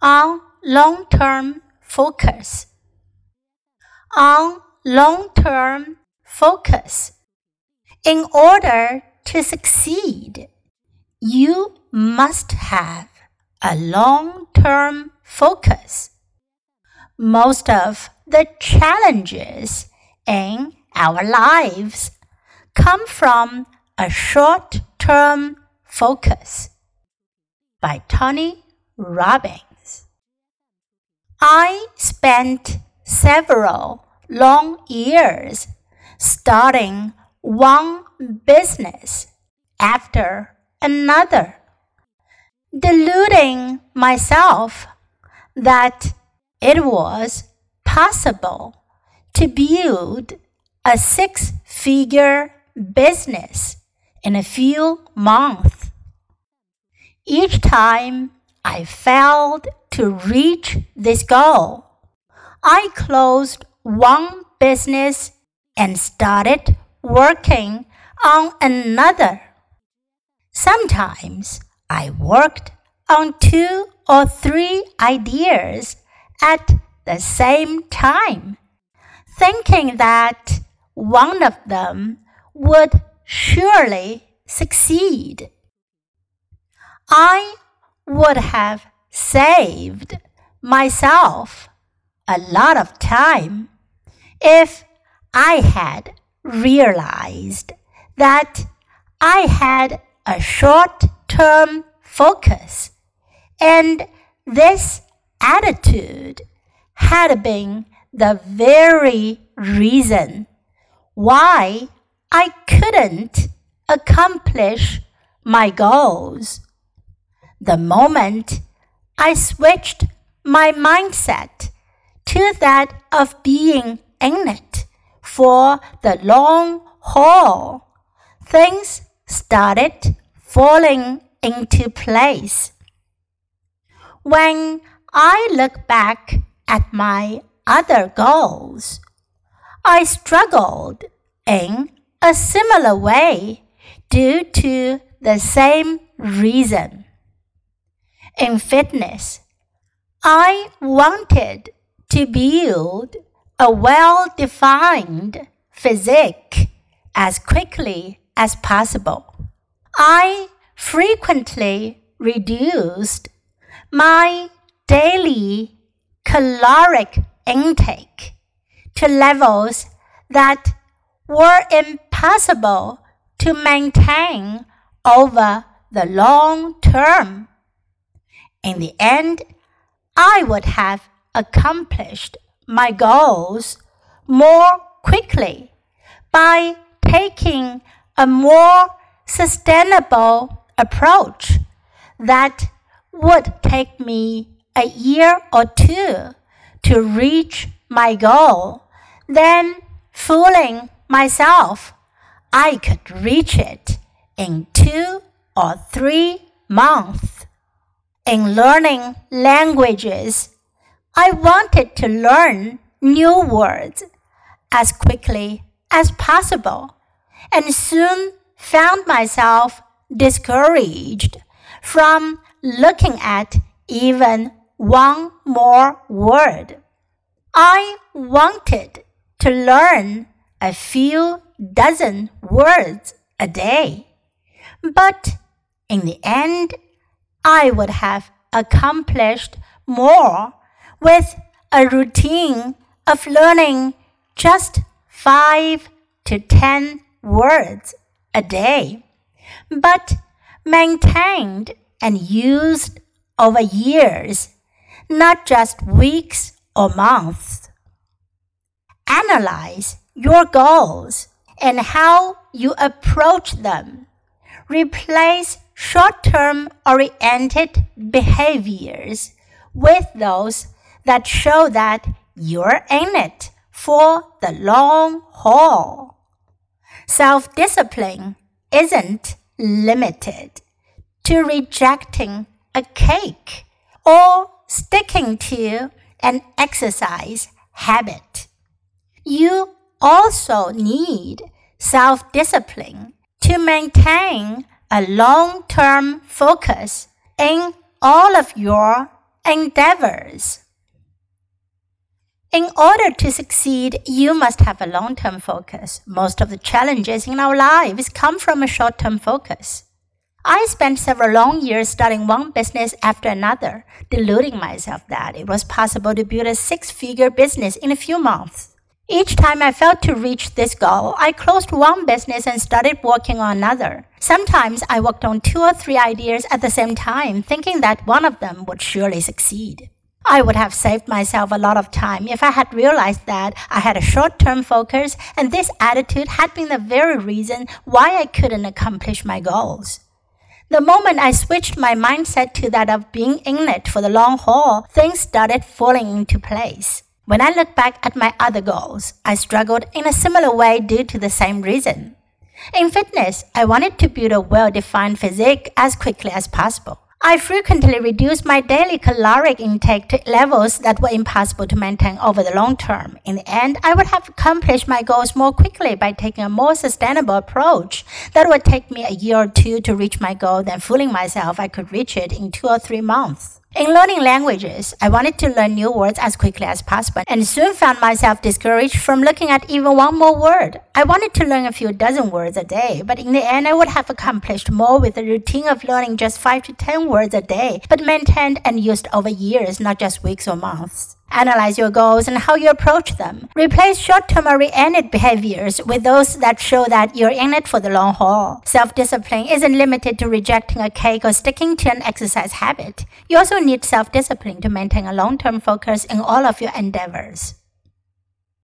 on long term focus. On long term focus. In order to succeed, you must have a long term focus. Most of the challenges in our lives come from a short term focus by Tony Robbins. I spent several long years starting one business after another, deluding myself that it was possible to build a six figure business in a few months. Each time I failed to reach this goal. I closed one business and started working on another. Sometimes I worked on two or three ideas at the same time, thinking that one of them would surely succeed. I would have saved myself a lot of time if I had realized that I had a short term focus and this attitude had been the very reason why I couldn't accomplish my goals. The moment I switched my mindset to that of being in it for the long haul, things started falling into place. When I look back at my other goals, I struggled in a similar way due to the same reason. In fitness, I wanted to build a well defined physique as quickly as possible. I frequently reduced my daily caloric intake to levels that were impossible to maintain over the long term. In the end, I would have accomplished my goals more quickly by taking a more sustainable approach that would take me a year or two to reach my goal than fooling myself I could reach it in two or three months. In learning languages, I wanted to learn new words as quickly as possible and soon found myself discouraged from looking at even one more word. I wanted to learn a few dozen words a day, but in the end, I would have accomplished more with a routine of learning just five to ten words a day, but maintained and used over years, not just weeks or months. Analyze your goals and how you approach them. Replace short term oriented behaviors with those that show that you're in it for the long haul. Self discipline isn't limited to rejecting a cake or sticking to an exercise habit. You also need self discipline to maintain a long term focus in all of your Endeavors. In order to succeed, you must have a long term focus. Most of the challenges in our lives come from a short term focus. I spent several long years starting one business after another, deluding myself that it was possible to build a six figure business in a few months. Each time I failed to reach this goal, I closed one business and started working on another. Sometimes I worked on two or three ideas at the same time, thinking that one of them would surely succeed. I would have saved myself a lot of time if I had realized that I had a short term focus and this attitude had been the very reason why I couldn't accomplish my goals. The moment I switched my mindset to that of being in it for the long haul, things started falling into place. When I look back at my other goals, I struggled in a similar way due to the same reason. In fitness, I wanted to build a well defined physique as quickly as possible. I frequently reduced my daily caloric intake to levels that were impossible to maintain over the long term. In the end, I would have accomplished my goals more quickly by taking a more sustainable approach that would take me a year or two to reach my goal than fooling myself I could reach it in two or three months. In learning languages, I wanted to learn new words as quickly as possible and soon found myself discouraged from looking at even one more word. I wanted to learn a few dozen words a day, but in the end, I would have accomplished more with a routine of learning just 5 to 10 words a day, but maintained and used over years, not just weeks or months. Analyze your goals and how you approach them. Replace short-term oriented behaviors with those that show that you're in it for the long haul. Self-discipline isn't limited to rejecting a cake or sticking to an exercise habit. You also need self-discipline to maintain a long-term focus in all of your endeavors.